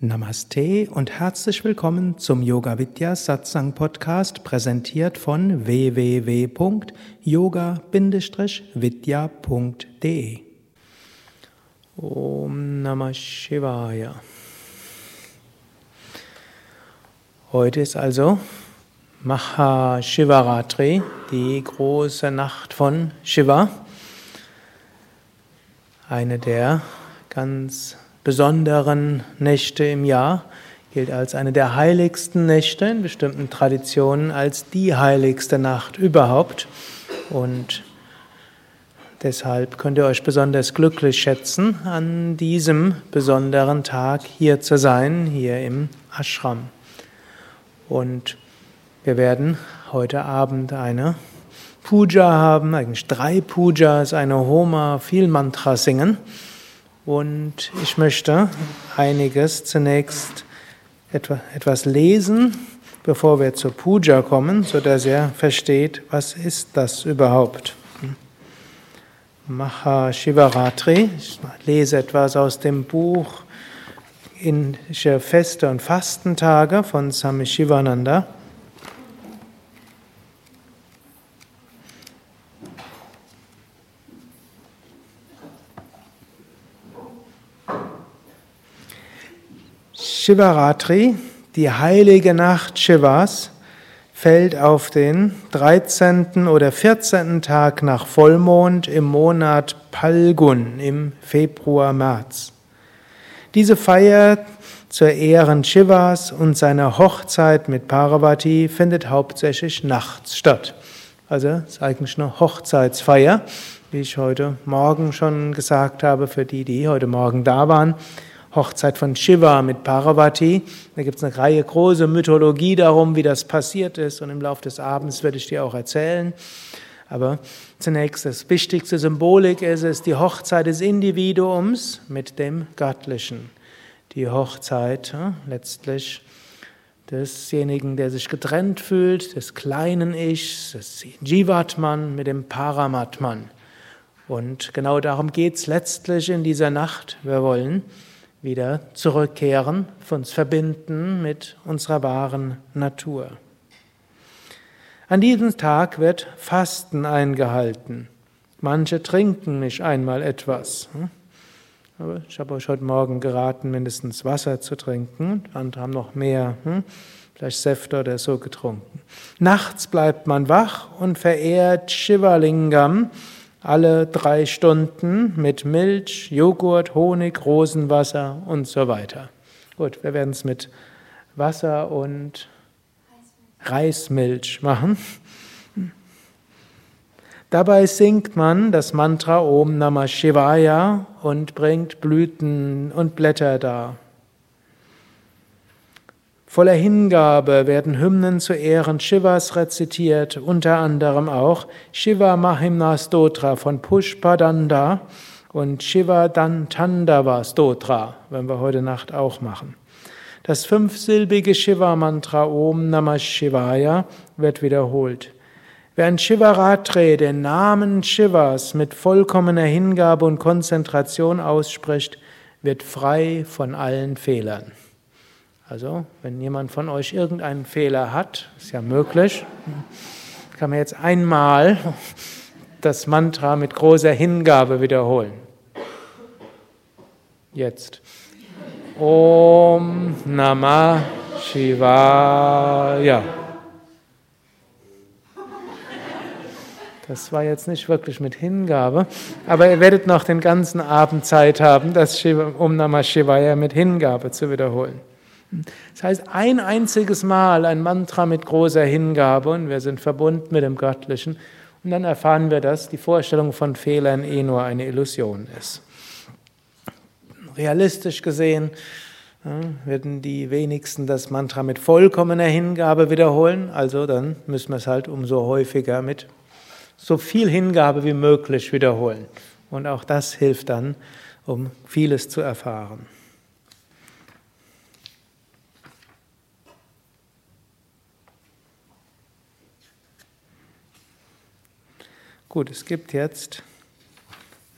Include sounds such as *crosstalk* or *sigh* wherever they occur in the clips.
Namaste und herzlich willkommen zum Yoga Vidya Satsang Podcast, präsentiert von www.yoga-vidya.de. Om Namah Shivaya. Heute ist also Maha Shivaratri, die große Nacht von Shiva. Eine der ganz besonderen Nächte im Jahr, gilt als eine der heiligsten Nächte, in bestimmten Traditionen als die heiligste Nacht überhaupt. Und deshalb könnt ihr euch besonders glücklich schätzen, an diesem besonderen Tag hier zu sein, hier im Ashram. Und wir werden heute Abend eine Puja haben, eigentlich drei Pujas, eine Homa, viel Mantra singen. Und ich möchte einiges zunächst etwas lesen, bevor wir zur Puja kommen, so dass er versteht, was ist das überhaupt. Maha Shivaratri, ich lese etwas aus dem Buch Indische Feste und Fastentage von Swami Shivananda. Shivaratri, die heilige Nacht Shivas, fällt auf den 13. oder 14. Tag nach Vollmond im Monat Palgun im Februar, März. Diese Feier zur Ehren Shivas und seiner Hochzeit mit Parvati findet hauptsächlich nachts statt. Also es ist eigentlich eine Hochzeitsfeier, wie ich heute Morgen schon gesagt habe, für die, die heute Morgen da waren. Hochzeit von Shiva mit Parvati. Da gibt es eine Reihe große Mythologie darum, wie das passiert ist. Und im Laufe des Abends werde ich dir auch erzählen. Aber zunächst das wichtigste Symbolik ist es die Hochzeit des Individuums mit dem Göttlichen. Die Hochzeit ja, letztlich desjenigen, der sich getrennt fühlt, des kleinen Ichs, des Jivatman mit dem Paramatman. Und genau darum geht es letztlich in dieser Nacht. Wir wollen wieder zurückkehren, uns verbinden mit unserer wahren Natur. An diesem Tag wird Fasten eingehalten. Manche trinken nicht einmal etwas. Hm? Ich habe euch heute Morgen geraten, mindestens Wasser zu trinken. Andere haben noch mehr, hm? vielleicht Säfte oder so getrunken. Nachts bleibt man wach und verehrt Shivalingam, alle drei Stunden mit Milch, Joghurt, Honig, Rosenwasser und so weiter. Gut, wir werden es mit Wasser und Reismilch machen. Dabei singt man das Mantra Om Namah Shivaya und bringt Blüten und Blätter dar. Voller Hingabe werden Hymnen zu Ehren Shivas rezitiert, unter anderem auch Shiva Mahimna Stotra von Pushpadanda und Shiva Dantandava Stotra, werden wir heute Nacht auch machen. Das fünfsilbige Shiva-Mantra Om Namah Shivaya wird wiederholt. Wer an Shivaratri den Namen Shivas mit vollkommener Hingabe und Konzentration ausspricht, wird frei von allen Fehlern. Also, wenn jemand von euch irgendeinen Fehler hat, ist ja möglich, kann man jetzt einmal das Mantra mit großer Hingabe wiederholen. Jetzt. Om Namah Shivaya. Das war jetzt nicht wirklich mit Hingabe, aber ihr werdet noch den ganzen Abend Zeit haben, das Om Namah Shivaya mit Hingabe zu wiederholen. Das heißt, ein einziges Mal ein Mantra mit großer Hingabe und wir sind verbunden mit dem Göttlichen. Und dann erfahren wir, dass die Vorstellung von Fehlern eh nur eine Illusion ist. Realistisch gesehen ja, werden die wenigsten das Mantra mit vollkommener Hingabe wiederholen. Also dann müssen wir es halt umso häufiger mit so viel Hingabe wie möglich wiederholen. Und auch das hilft dann, um vieles zu erfahren. Gut, es gibt jetzt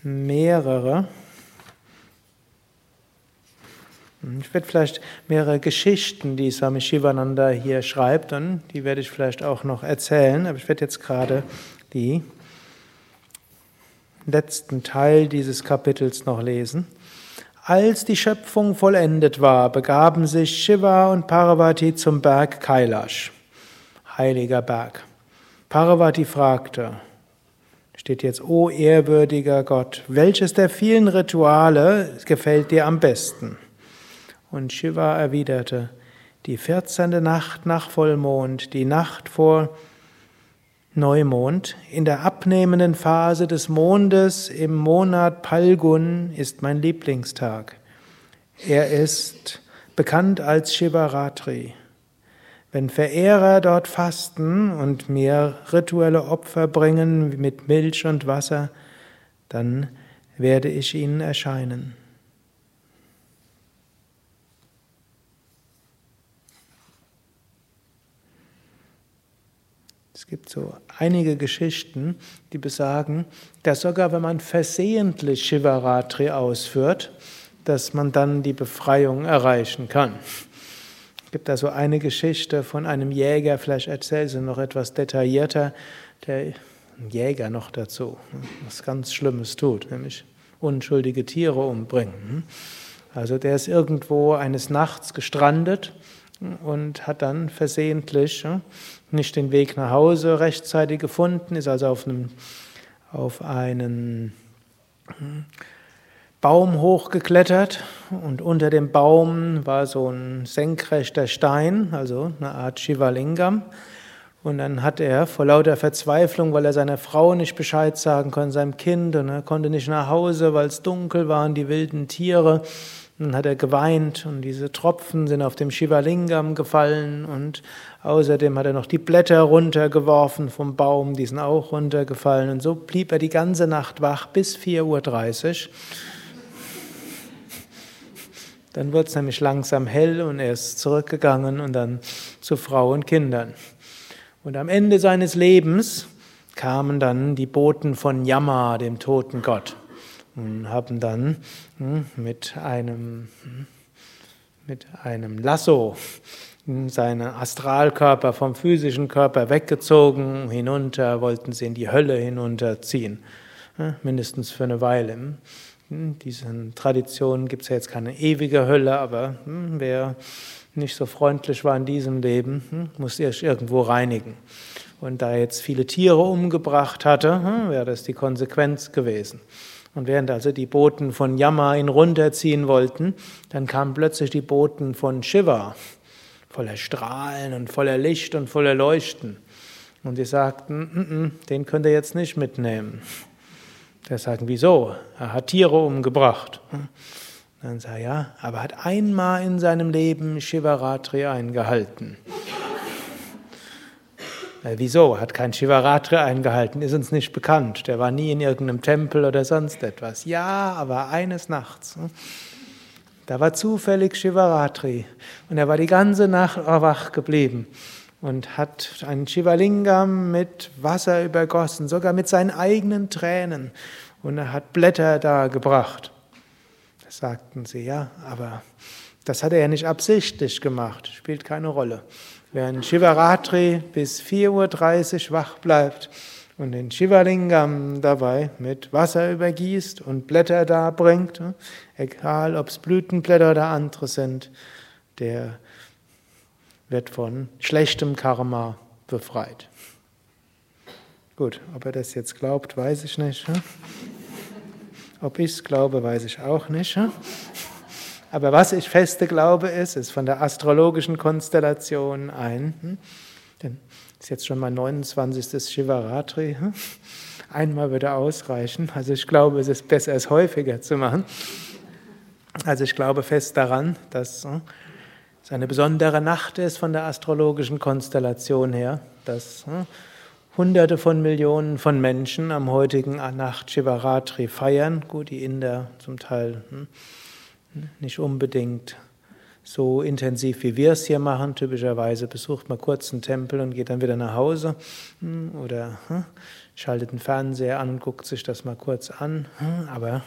mehrere Ich werde vielleicht mehrere Geschichten, die Swami Shivananda hier schreibt, und die werde ich vielleicht auch noch erzählen, aber ich werde jetzt gerade die letzten Teil dieses Kapitels noch lesen. Als die Schöpfung vollendet war, begaben sich Shiva und Parvati zum Berg Kailash, heiliger Berg. Parvati fragte, steht jetzt, O ehrwürdiger Gott, welches der vielen Rituale gefällt dir am besten? Und Shiva erwiderte, die vierzehnte Nacht nach Vollmond, die Nacht vor Neumond, in der abnehmenden Phase des Mondes im Monat Palgun ist mein Lieblingstag. Er ist bekannt als Shivaratri. Wenn Verehrer dort fasten und mir rituelle Opfer bringen mit Milch und Wasser, dann werde ich ihnen erscheinen. Es gibt so einige Geschichten, die besagen, dass sogar wenn man versehentlich Shivaratri ausführt, dass man dann die Befreiung erreichen kann. Es gibt da so eine Geschichte von einem Jäger, vielleicht erzähle sie noch etwas detaillierter, der Jäger noch dazu, was ganz Schlimmes tut, nämlich unschuldige Tiere umbringen. Also der ist irgendwo eines Nachts gestrandet und hat dann versehentlich nicht den Weg nach Hause rechtzeitig gefunden, ist also auf, einem, auf einen Baum hochgeklettert und unter dem Baum war so ein senkrechter Stein, also eine Art Shivalingam. Und dann hat er vor lauter Verzweiflung, weil er seiner Frau nicht Bescheid sagen konnte, seinem Kind, und er konnte nicht nach Hause, weil es dunkel waren, die wilden Tiere, dann hat er geweint und diese Tropfen sind auf dem Shivalingam gefallen und außerdem hat er noch die Blätter runtergeworfen vom Baum, die sind auch runtergefallen und so blieb er die ganze Nacht wach bis 4.30 Uhr. Dann wurde es nämlich langsam hell und er ist zurückgegangen und dann zu Frau und Kindern. Und am Ende seines Lebens kamen dann die Boten von Yama, dem toten Gott und haben dann hm, mit einem, hm, mit einem Lasso seinen Astralkörper vom physischen Körper weggezogen, hinunter, wollten sie in die Hölle hinunterziehen, mindestens für eine Weile. Hm, diesen Traditionen gibt es ja jetzt keine ewige Hölle, aber wer nicht so freundlich war in diesem Leben, muss sich irgendwo reinigen. Und da er jetzt viele Tiere umgebracht hatte, wäre das die Konsequenz gewesen. Und während also die Boten von Yama ihn runterziehen wollten, dann kamen plötzlich die Boten von Shiva, voller Strahlen und voller Licht und voller Leuchten. Und sie sagten, N -n -n, den könnt ihr jetzt nicht mitnehmen. Der sagten, wieso? Er hat Tiere umgebracht. Dann sagt er, ja, aber er hat einmal in seinem Leben Shivaratri eingehalten. *laughs* Äh, wieso? Hat kein Shivaratri eingehalten, ist uns nicht bekannt. Der war nie in irgendeinem Tempel oder sonst etwas. Ja, aber eines Nachts. Hm, da war zufällig Shivaratri und er war die ganze Nacht wach geblieben und hat einen Shivalingam mit Wasser übergossen, sogar mit seinen eigenen Tränen. Und er hat Blätter da gebracht. Da sagten sie, ja, aber das hat er ja nicht absichtlich gemacht, spielt keine Rolle. Wer in Shivaratri bis 4.30 Uhr wach bleibt und den Shivalingam dabei mit Wasser übergießt und Blätter darbringt, egal ob es Blütenblätter oder andere sind, der wird von schlechtem Karma befreit. Gut, ob er das jetzt glaubt, weiß ich nicht. Ob ich es glaube, weiß ich auch nicht. Aber was ich feste glaube, ist, ist von der astrologischen Konstellation ein, hm? denn ist jetzt schon mal 29. Shivaratri, hm? einmal würde ausreichen. Also ich glaube, es ist besser, es häufiger zu machen. Also ich glaube fest daran, dass hm, es eine besondere Nacht ist von der astrologischen Konstellation her, dass Hunderte von Millionen von Menschen am heutigen Nacht Shivaratri feiern. Gut, die Inder zum Teil nicht unbedingt so intensiv, wie wir es hier machen. Typischerweise besucht man kurz einen Tempel und geht dann wieder nach Hause. Hm, oder hm, schaltet den Fernseher an und guckt sich das mal kurz an. Aber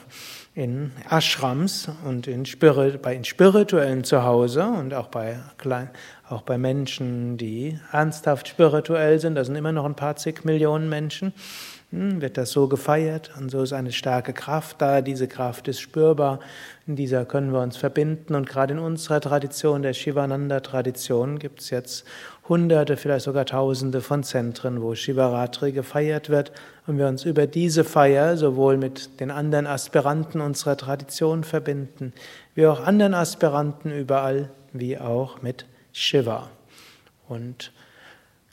in Ashrams und in, Spirit, bei in spirituellen Zuhause und auch bei, auch bei Menschen, die ernsthaft spirituell sind, da sind immer noch ein paar zig Millionen Menschen, hm, wird das so gefeiert und so ist eine starke Kraft da. Diese Kraft ist spürbar. In dieser können wir uns verbinden und gerade in unserer Tradition, der Shivananda-Tradition, gibt es jetzt Hunderte, vielleicht sogar Tausende von Zentren, wo Shivaratri gefeiert wird und wir uns über diese Feier sowohl mit den anderen Aspiranten unserer Tradition verbinden, wie auch anderen Aspiranten überall, wie auch mit Shiva. Und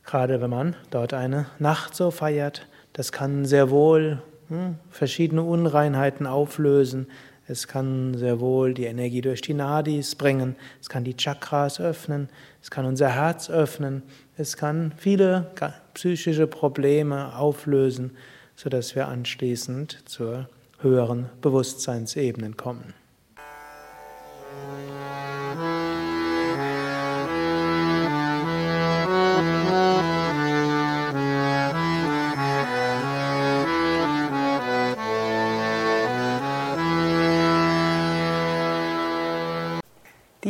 gerade wenn man dort eine Nacht so feiert, das kann sehr wohl hm, verschiedene Unreinheiten auflösen. Es kann sehr wohl die Energie durch die Nadis bringen. Es kann die Chakras öffnen. Es kann unser Herz öffnen. Es kann viele psychische Probleme auflösen, sodass wir anschließend zur höheren Bewusstseinsebenen kommen.